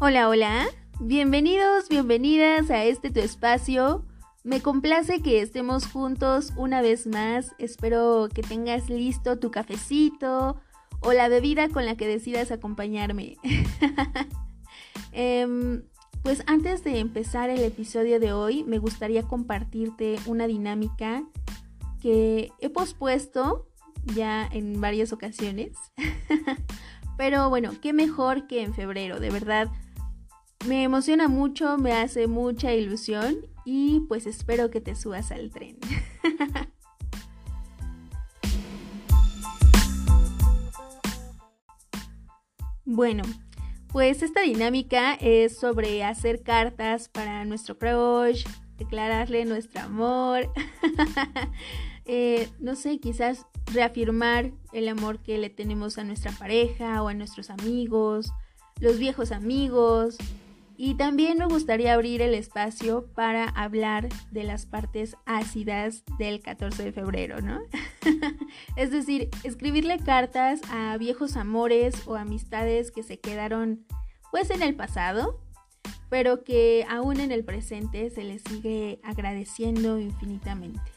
Hola, hola. Bienvenidos, bienvenidas a este tu espacio. Me complace que estemos juntos una vez más. Espero que tengas listo tu cafecito o la bebida con la que decidas acompañarme. Em, pues antes de empezar el episodio de hoy, me gustaría compartirte una dinámica que he pospuesto ya en varias ocasiones. Pero bueno, qué mejor que en febrero, de verdad. Me emociona mucho, me hace mucha ilusión y pues espero que te subas al tren. bueno, pues esta dinámica es sobre hacer cartas para nuestro crush, declararle nuestro amor, eh, no sé, quizás reafirmar el amor que le tenemos a nuestra pareja o a nuestros amigos, los viejos amigos. Y también me gustaría abrir el espacio para hablar de las partes ácidas del 14 de febrero, ¿no? es decir, escribirle cartas a viejos amores o amistades que se quedaron pues en el pasado, pero que aún en el presente se les sigue agradeciendo infinitamente.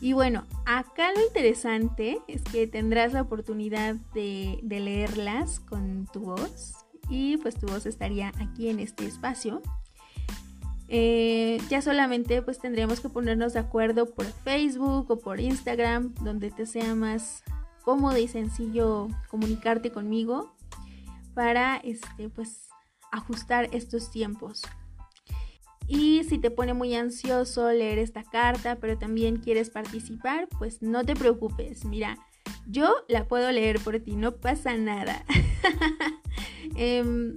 Y bueno, acá lo interesante es que tendrás la oportunidad de, leerlas con tu voz y pues tu voz estaría aquí en este espacio. Eh, ya solamente pues tendríamos que ponernos de acuerdo por Facebook o por Instagram, donde te sea más cómodo y sencillo comunicarte conmigo para este pues ajustar estos tiempos. Y si te pone muy ansioso leer esta carta, pero también quieres participar, pues no te preocupes. Mira, yo la puedo leer por ti, no pasa nada. Em,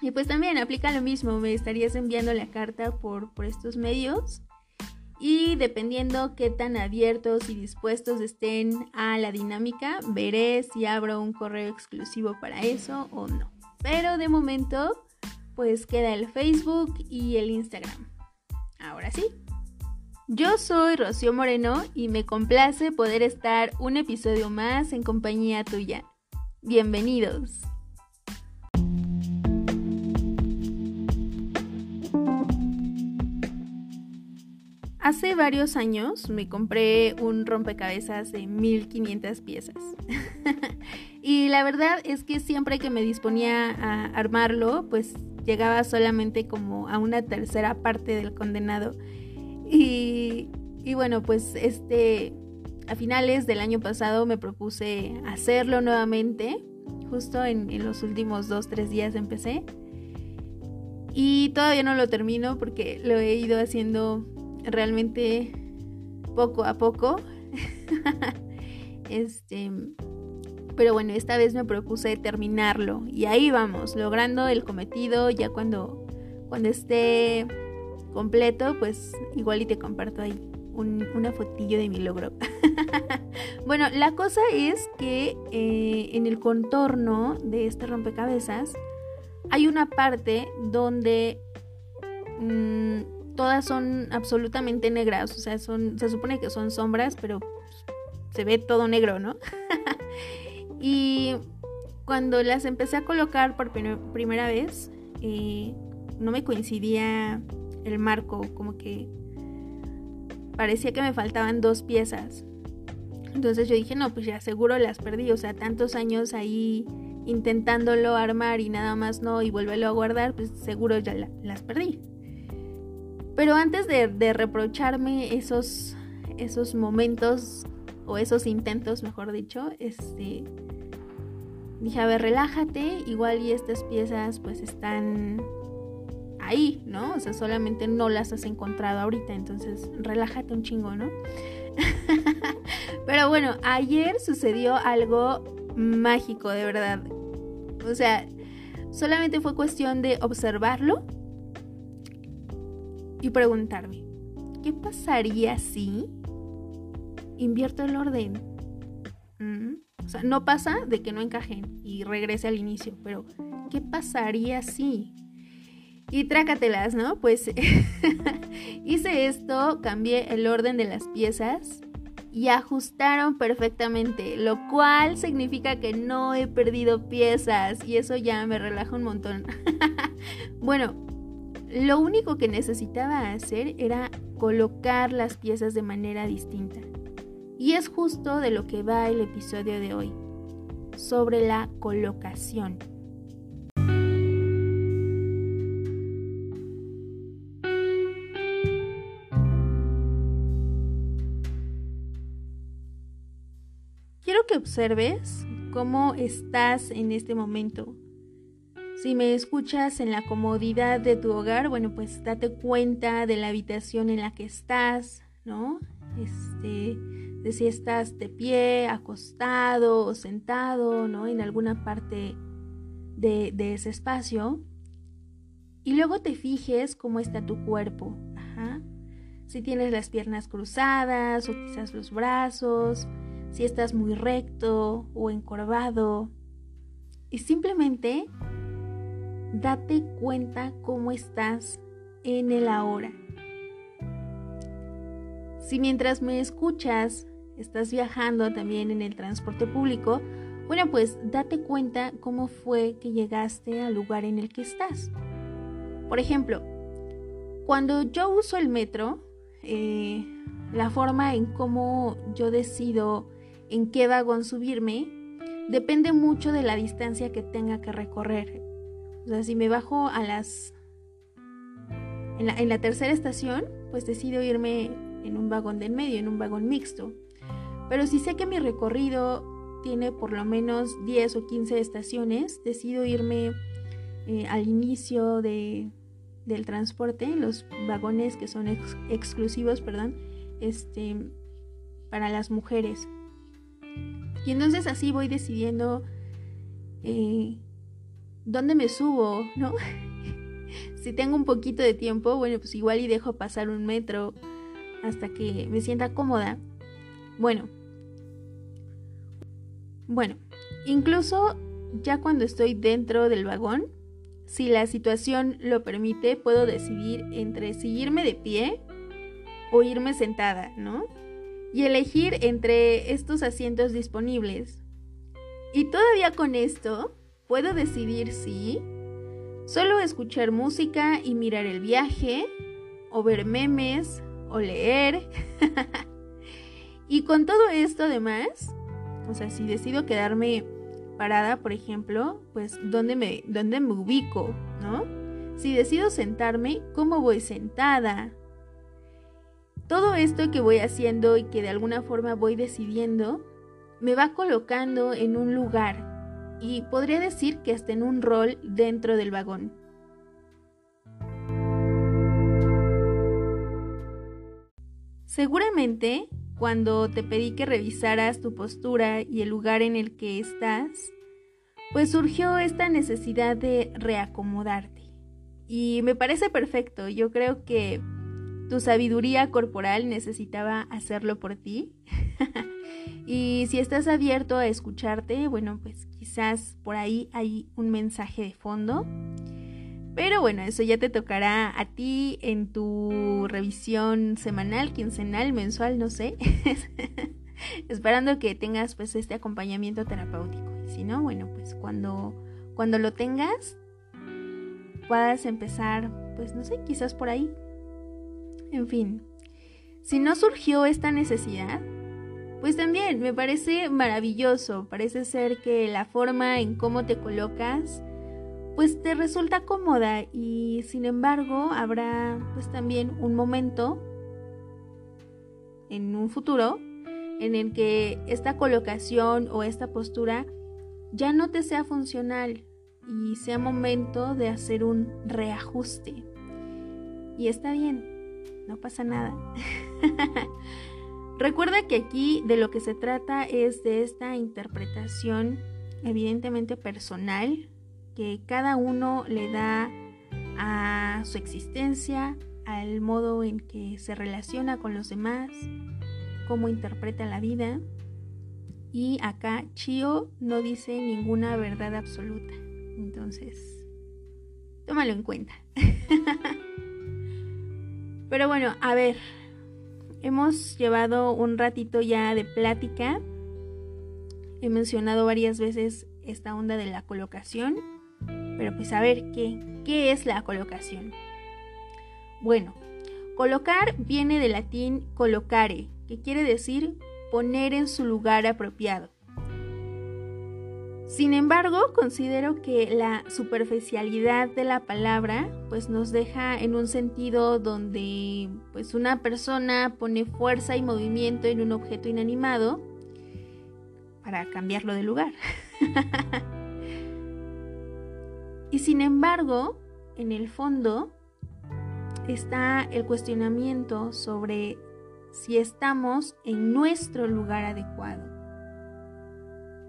y pues también aplica lo mismo, me estarías enviando la carta por, por estos medios. Y dependiendo qué tan abiertos y dispuestos estén a la dinámica, veré si abro un correo exclusivo para eso o no. Pero de momento pues queda el Facebook y el Instagram. Ahora sí. Yo soy Rocío Moreno y me complace poder estar un episodio más en compañía tuya. Bienvenidos. Hace varios años me compré un rompecabezas de 1500 piezas. y la verdad es que siempre que me disponía a armarlo, pues llegaba solamente como a una tercera parte del condenado. Y, bueno, pues este, a finales del año pasado me propuse hacerlo nuevamente, justo en, en los últimos dos, tres días empecé. Y todavía no lo termino porque lo he ido haciendo realmente poco a poco. este, pero bueno, esta vez me propuse terminarlo y ahí vamos, logrando el cometido ya cuando, cuando esté completo, pues igual y te comparto ahí una fotillo de mi logro. bueno, la cosa es que eh, en el contorno de este rompecabezas hay una parte donde mm, todas son absolutamente negras, o sea, son, se supone que son sombras, pero se ve todo negro, ¿no? Y cuando las empecé a colocar por primera vez, eh, no me coincidía el marco, como que parecía que me faltaban dos piezas. Entonces yo dije, no, pues ya seguro las perdí, o sea, tantos años ahí intentándolo armar y nada más no, y volverlo a guardar, pues seguro ya las perdí. Pero antes de, de, reprocharme esos, esos momentos, o esos intentos, mejor dicho, este, dije, a ver, relájate, igual y estas piezas pues están ahí, ¿no? O sea, solamente no las has encontrado ahorita, entonces relájate un chingo, ¿no? Pero bueno, ayer sucedió algo mágico, de verdad. O sea, solamente fue cuestión de observarlo y preguntarme, ¿qué pasaría si invierto el orden? ¿Mm? O sea, no pasa de que no encajen y regrese al inicio, pero ¿qué pasaría si? Y trácatelas, ¿no? Pues hice esto, cambié el orden de las piezas y ajustaron perfectamente, lo cual significa que no he perdido piezas y eso ya me relaja un montón. bueno, lo único que necesitaba hacer era colocar las piezas de manera distinta. Y es justo de lo que va el episodio de hoy, sobre la colocación. Observes cómo estás en este momento. Si me escuchas en la comodidad de tu hogar, bueno, pues date cuenta de la habitación en la que estás, ¿no? Este, de si estás de pie, acostado o sentado, ¿no? En alguna parte de, de ese espacio. Y luego te fijes cómo está tu cuerpo. Ajá. Si tienes las piernas cruzadas o quizás los brazos, si estás muy recto o encorvado. Y simplemente date cuenta cómo estás en el ahora. Si mientras me escuchas estás viajando también en el transporte público, bueno, pues date cuenta cómo fue que llegaste al lugar en el que estás. Por ejemplo, cuando yo uso el metro, eh, la forma en cómo yo decido en qué vagón subirme depende mucho de la distancia que tenga que recorrer. O sea, si me bajo a las... En la, en tercera estación, pues decido irme en un vagón del medio, en un vagón mixto. Pero si sé que mi recorrido tiene por lo menos 10 o 15 estaciones, decido irme eh, al inicio de, del transporte, los vagones que son exclusivos, perdón, este, para las mujeres. Y entonces así voy decidiendo eh, dónde me subo, ¿no? si tengo un poquito de tiempo, bueno, pues igual y dejo pasar un metro hasta que me sienta cómoda. Bueno, bueno, incluso ya cuando estoy dentro del vagón, si la situación lo permite, puedo decidir entre seguirme de pie o irme sentada, ¿no? Y elegir entre estos asientos disponibles. Y todavía con esto, puedo decidir si solo escuchar música y mirar el viaje, o ver memes, o leer. y con todo esto además, o sea, si decido quedarme parada, por ejemplo, pues ¿dónde me, dónde me ubico? ¿No? Si decido sentarme, ¿cómo voy sentada? Todo esto que voy haciendo y que de alguna forma voy decidiendo, me va colocando en un lugar y podría decir que hasta en un rol dentro del vagón. Seguramente cuando te pedí que revisaras tu postura y el lugar en el que estás, pues surgió esta necesidad de reacomodarte. Y me parece perfecto, yo creo que tu sabiduría corporal necesitaba hacerlo por ti. y si estás abierto a escucharte, bueno, pues quizás por ahí hay un mensaje de fondo. Pero bueno, eso ya te tocará a ti en tu revisión semanal, quincenal, mensual, no sé. Esperando que tengas pues este acompañamiento terapéutico. Y si no, bueno, pues cuando, cuando lo tengas, puedas empezar, pues no sé, quizás por ahí. En fin, si no surgió esta necesidad, pues también me parece maravilloso. Parece ser que la forma en cómo te colocas pues te resulta cómoda y sin embargo habrá pues también un momento en un futuro en el que esta colocación o esta postura ya no te sea funcional y sea momento de hacer un reajuste. Y está bien, no pasa nada. Recuerda que aquí de lo que se trata es de esta interpretación evidentemente personal que cada uno le da a su existencia, al modo en que se relaciona con los demás, cómo interpreta la vida. Y acá Chio no dice ninguna verdad absoluta. Entonces, tómalo en cuenta. Pero bueno, a ver, hemos llevado un ratito ya de plática. He mencionado varias veces esta onda de la colocación, pero pues a ver, ¿qué, qué es la colocación? Bueno, colocar viene del latín colocare, que quiere decir poner en su lugar apropiado. Sin embargo, considero que la superficialidad de la palabra pues nos deja en un sentido donde pues una persona pone fuerza y movimiento en un objeto inanimado para cambiarlo de lugar. y sin embargo, en el fondo está el cuestionamiento sobre si estamos en nuestro lugar adecuado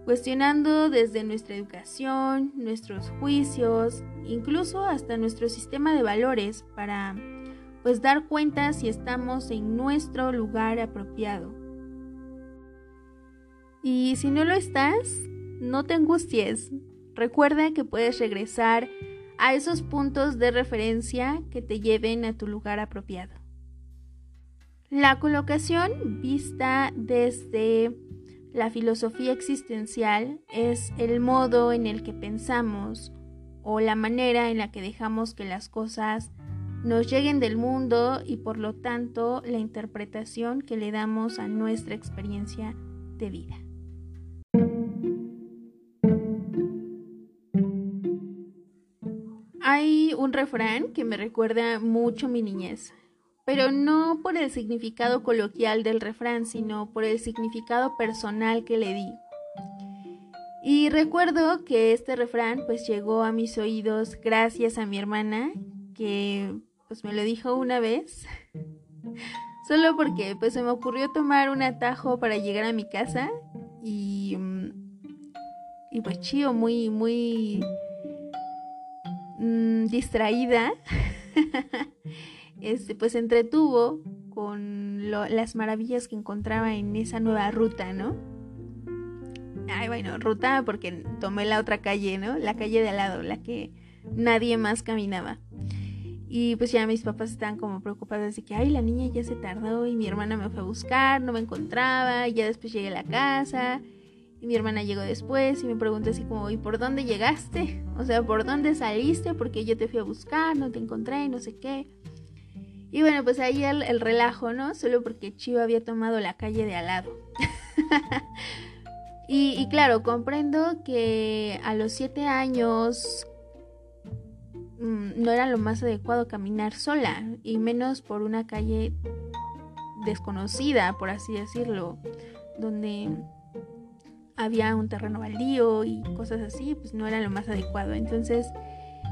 cuestionando desde nuestra educación, nuestros juicios, incluso hasta nuestro sistema de valores para pues dar cuenta si estamos en nuestro lugar apropiado. Y si no lo estás, no te angusties. Recuerda que puedes regresar a esos puntos de referencia que te lleven a tu lugar apropiado. La colocación vista desde la filosofía existencial es el modo en el que pensamos o la manera en la que dejamos que las cosas nos lleguen del mundo y por lo tanto la interpretación que le damos a nuestra experiencia de vida. Hay un refrán que me recuerda mucho mi niñez pero no por el significado coloquial del refrán, sino por el significado personal que le di. Y recuerdo que este refrán pues llegó a mis oídos gracias a mi hermana, que pues me lo dijo una vez, solo porque pues se me ocurrió tomar un atajo para llegar a mi casa y, mm, y pues chío, muy, muy mm, distraída. este, pues entretuvo con las maravillas que encontraba en esa nueva ruta, ¿no? Ay, bueno, ruta porque tomé la otra calle, ¿no? La calle de al lado, la que nadie más caminaba. Y pues ya mis papás estaban como preocupados de que, ay, la niña ya se tardó y mi hermana me fue a buscar, no me encontraba, y ya después llegué a la casa y mi hermana llegó después y me preguntó así como, ¿y por dónde llegaste? O sea, ¿por dónde saliste? Porque yo te fui a buscar, no te encontré, no sé qué. Y bueno, pues ahí el, relajo, ¿no? Solo porque Chivo había tomado la calle de al lado. y, claro, comprendo que a los siete años mm, no era lo más adecuado caminar sola, y menos por una calle desconocida, por así decirlo, donde había un terreno baldío y cosas así, pues no era lo más adecuado. Entonces,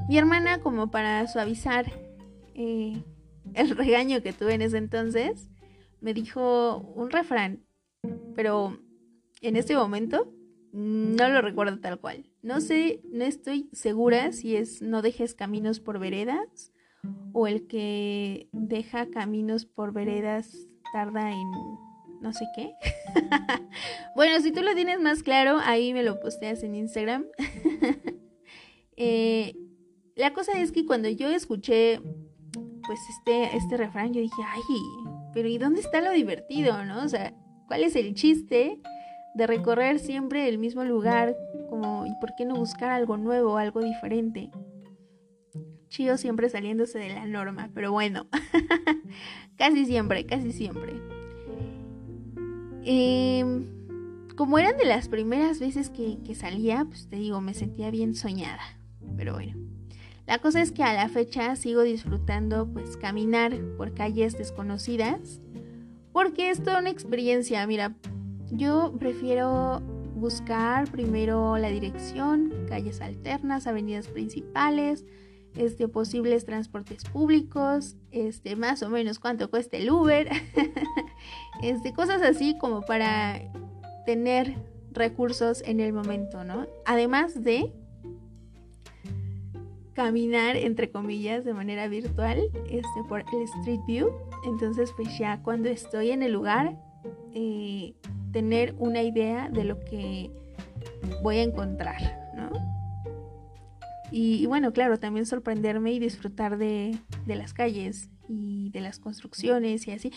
mi hermana, como para suavizar eh, el regaño que tuve en ese entonces, me dijo un refrán, pero en este momento no lo recuerdo tal cual. No sé, no estoy segura si es no dejes caminos por veredas o el que deja caminos por veredas tarda en no sé qué. bueno, si tú lo tienes más claro, ahí me lo posteas en Instagram. Eh, la cosa es que cuando yo escuché pues este, este refrán, yo dije, ay, pero ¿y dónde está lo divertido, no? O sea, ¿cuál es el chiste de recorrer siempre el mismo lugar? Como, ¿y por qué no buscar algo nuevo, algo diferente? Chío siempre saliéndose de la norma, pero bueno, casi siempre, casi siempre. Em, como eran de las primeras veces que, que salía, pues te digo, me sentía bien soñada, pero bueno. La cosa es que a la fecha sigo disfrutando pues caminar por calles desconocidas porque es toda una experiencia. Mira, yo prefiero buscar primero la dirección, calles alternas, avenidas principales, este, posibles transportes públicos, este, más o menos cuánto cuesta el Uber, este, cosas así como para tener recursos en el momento, ¿no? Además de caminar, entre comillas, de manera virtual este, por el Street View. Entonces, pues ya cuando estoy en el lugar, eh, tener una idea de lo que voy a encontrar, ¿no? Y, bueno, claro, también sorprenderme y disfrutar de, de las calles y de las construcciones y así.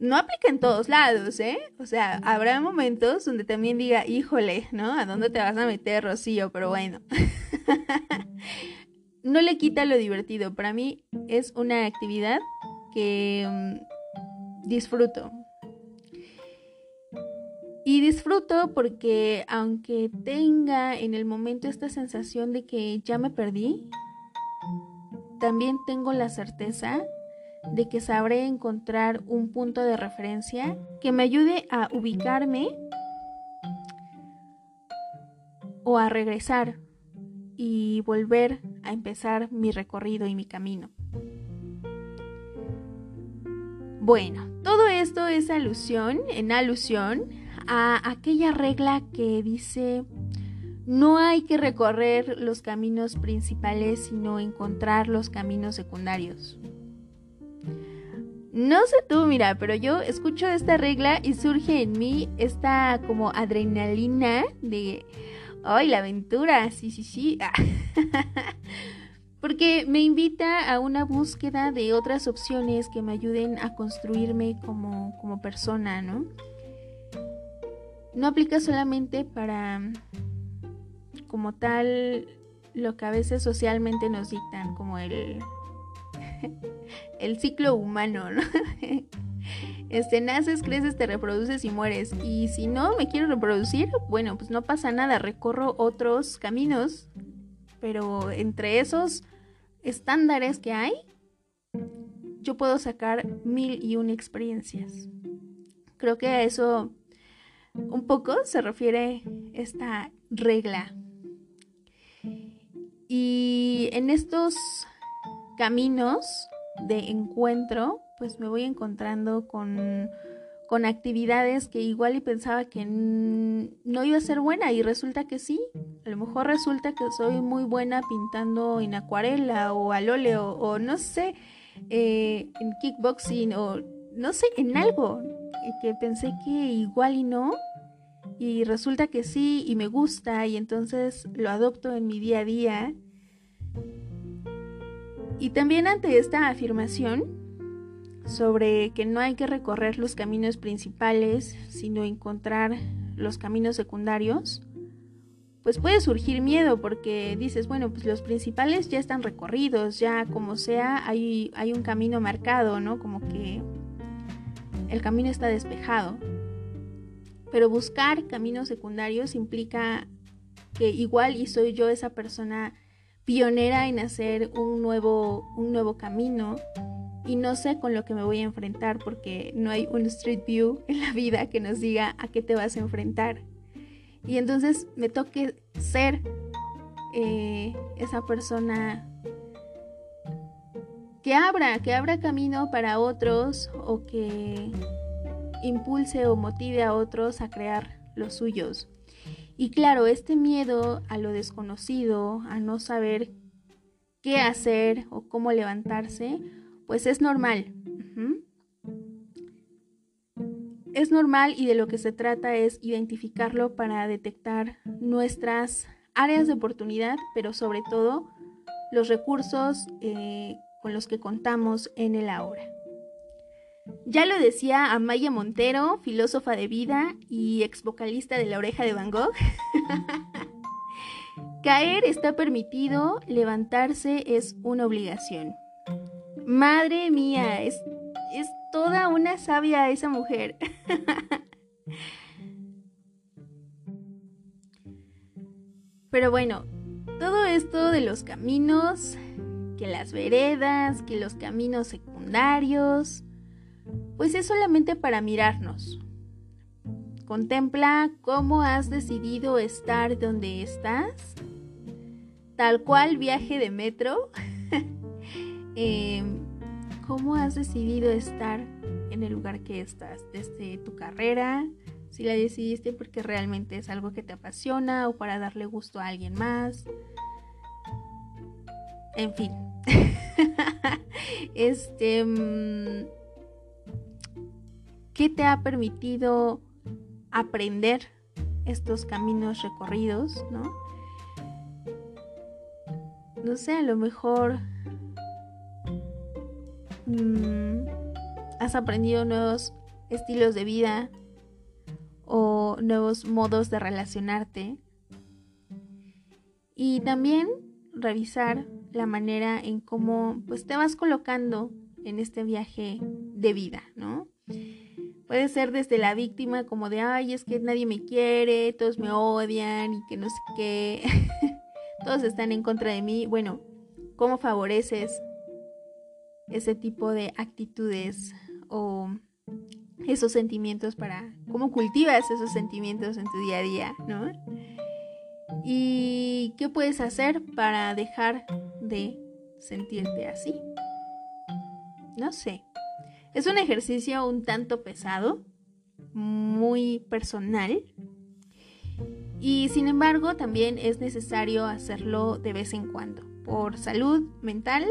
no aplica en todos lados, ¿eh? O sea, habrá momentos donde también diga, híjole, ¿no? ¿A dónde te vas a meter, Rocío? Pero bueno. no le quita lo divertido. Para mí es una actividad que mm, disfruto. Y disfruto porque aunque tenga en el momento esta sensación de que ya me perdí, también tengo la certeza de que sabré encontrar un punto de referencia que me ayude a ubicarme o a regresar y volver a empezar mi recorrido y mi camino. Bueno, todo esto es alusión, en alusión a aquella regla que dice no hay que recorrer los caminos principales, sino encontrar los caminos secundarios. No sé tú, mira, pero yo escucho esta regla y surge en mí esta como adrenalina de, ¡ay, la aventura! Sí, sí, sí. Porque me invita a una búsqueda de otras opciones que me ayuden a construirme como, como persona, ¿no? No aplica solamente para como tal lo que a veces socialmente nos dictan, como el, el ciclo humano, ¿no? Este, naces, creces, te reproduces y mueres. Y si no me quiero reproducir, bueno, pues no pasa nada, recorro otros caminos, pero entre esos estándares que hay, yo puedo sacar mil y una experiencias. Creo que a eso un poco se refiere esta regla y en estos caminos de encuentro, pues me voy encontrando con, con actividades que igual y pensaba que no iba a ser buena y resulta que sí. A lo mejor resulta que soy muy buena pintando en acuarela o al óleo o no sé, eh, en kickboxing o no sé, en algo que pensé que igual y no y resulta que sí y me gusta y entonces lo adopto en mi día a día. Y también ante esta afirmación sobre que no hay que recorrer los caminos principales, sino encontrar los caminos secundarios, pues puede surgir miedo porque dices, bueno, pues los principales ya están recorridos, ya como sea, hay, hay un camino marcado, ¿no? Como que el camino está despejado. Pero buscar caminos secundarios implica que igual y soy yo esa persona pionera en hacer un nuevo, un nuevo camino y no sé con lo que me voy a enfrentar porque no hay un street view en la vida que nos diga a qué te vas a enfrentar. Y entonces me toque ser eh, esa persona que abra, que abra camino para otros o que impulse o motive a otros a crear los suyos. Y claro, este miedo a lo desconocido, a no saber qué hacer o cómo levantarse, pues es normal. Es normal y de lo que se trata es identificarlo para detectar nuestras áreas de oportunidad, pero sobre todo los recursos eh, con los que contamos en el ahora. Ya lo decía Amaya Montero, filósofa de vida y ex vocalista de La Oreja de Van Gogh. Caer está permitido, levantarse es una obligación. Madre mía, es, es toda una sabia esa mujer. Pero bueno, todo esto de los caminos, que las veredas, que los caminos secundarios, pues es solamente para mirarnos. Contempla cómo has decidido estar donde estás, tal cual viaje de metro. Em, ¿Cómo has decidido estar en el lugar que estás desde tu carrera? Si la decidiste porque realmente es algo que te apasiona o para darle gusto a alguien más. En fin. este mm, ¿Qué te ha permitido aprender estos caminos recorridos, no? No sé, a lo mejor mm, has aprendido nuevos estilos de vida o nuevos modos de relacionarte. Y también revisar la manera en cómo pues te vas colocando en este viaje de vida, ¿no? Puede ser desde la víctima como de, ay, es que nadie me quiere, todos me odian y que no sé qué, todos están en contra de mí. Bueno, ¿cómo favoreces ese tipo de actitudes o esos sentimientos para, cómo cultivas esos sentimientos en tu día a día, ¿no? ¿Y qué puedes hacer para dejar de sentirte así? No sé. Es un ejercicio un tanto pesado, muy personal. Y sin embargo, también es necesario hacerlo de vez en cuando, por salud mental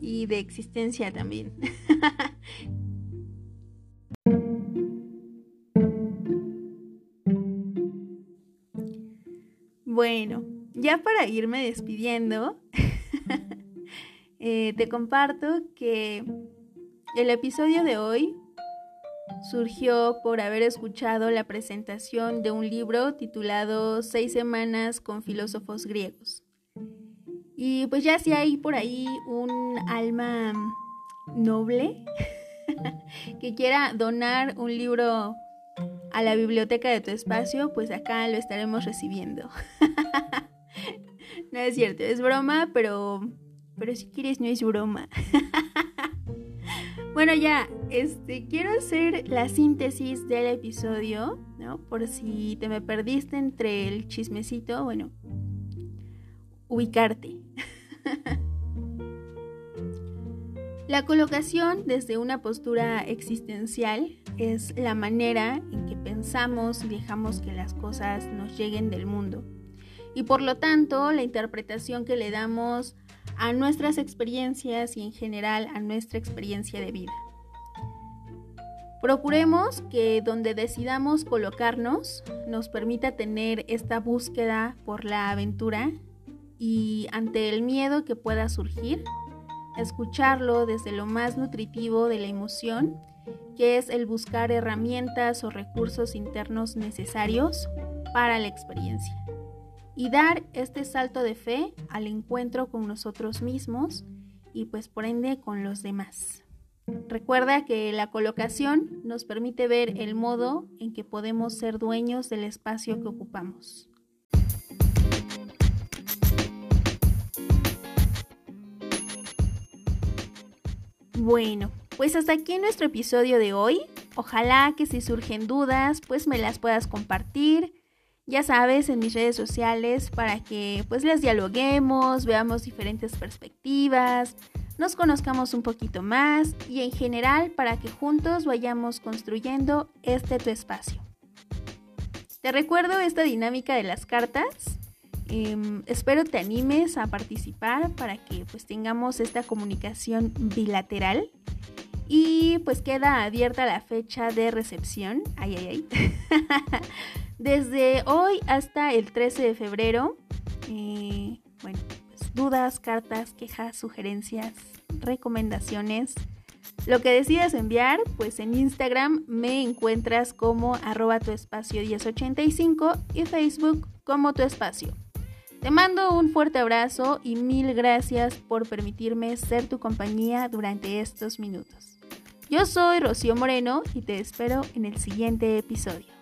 y de existencia también. bueno, ya para irme despidiendo, eh, te comparto que el episodio de hoy surgió por haber escuchado la presentación de un libro titulado Seis semanas con filósofos griegos. Y pues ya si hay por ahí un alma noble que quiera donar un libro a la biblioteca de tu espacio, pues acá lo estaremos recibiendo. no es cierto, es broma, pero pero si quieres no es broma. Bueno, ya, este, quiero hacer la síntesis del episodio, ¿no? Por si te me perdiste entre el chismecito, bueno, ubicarte. la colocación desde una postura existencial es la manera en que pensamos y dejamos que las cosas nos lleguen del mundo. Y por lo tanto, la interpretación que le damos a nuestras experiencias y en general a nuestra experiencia de vida. Procuremos que donde decidamos colocarnos nos permita tener esta búsqueda por la aventura y ante el miedo que pueda surgir, escucharlo desde lo más nutritivo de la emoción, que es el buscar herramientas o recursos internos necesarios para la experiencia y dar este salto de fe al encuentro con nosotros mismos y pues por ende con los demás. Recuerda que la colocación nos permite ver el modo en que podemos ser dueños del espacio que ocupamos. Bueno, pues hasta aquí nuestro episodio de hoy. Ojalá que si surgen dudas, pues me las puedas compartir ya sabes, en mis redes sociales para que pues les dialoguemos, veamos diferentes perspectivas, nos conozcamos un poquito más y en general para que juntos vayamos construyendo este tu espacio. Te recuerdo esta dinámica de las cartas. Em, espero te animes a participar para que pues tengamos esta comunicación bilateral. Y pues queda abierta la fecha de recepción. Ay, ay, ay. Desde hoy hasta el 13 de febrero, eh, bueno, pues, dudas, cartas, quejas, sugerencias, recomendaciones. Lo que decidas enviar, pues en Instagram me encuentras como arroba tu espacio 1085 y Facebook como tu espacio. Te mando un fuerte abrazo y mil gracias por permitirme ser tu compañía durante estos minutos. Yo soy Rocío Moreno y te espero en el siguiente episodio.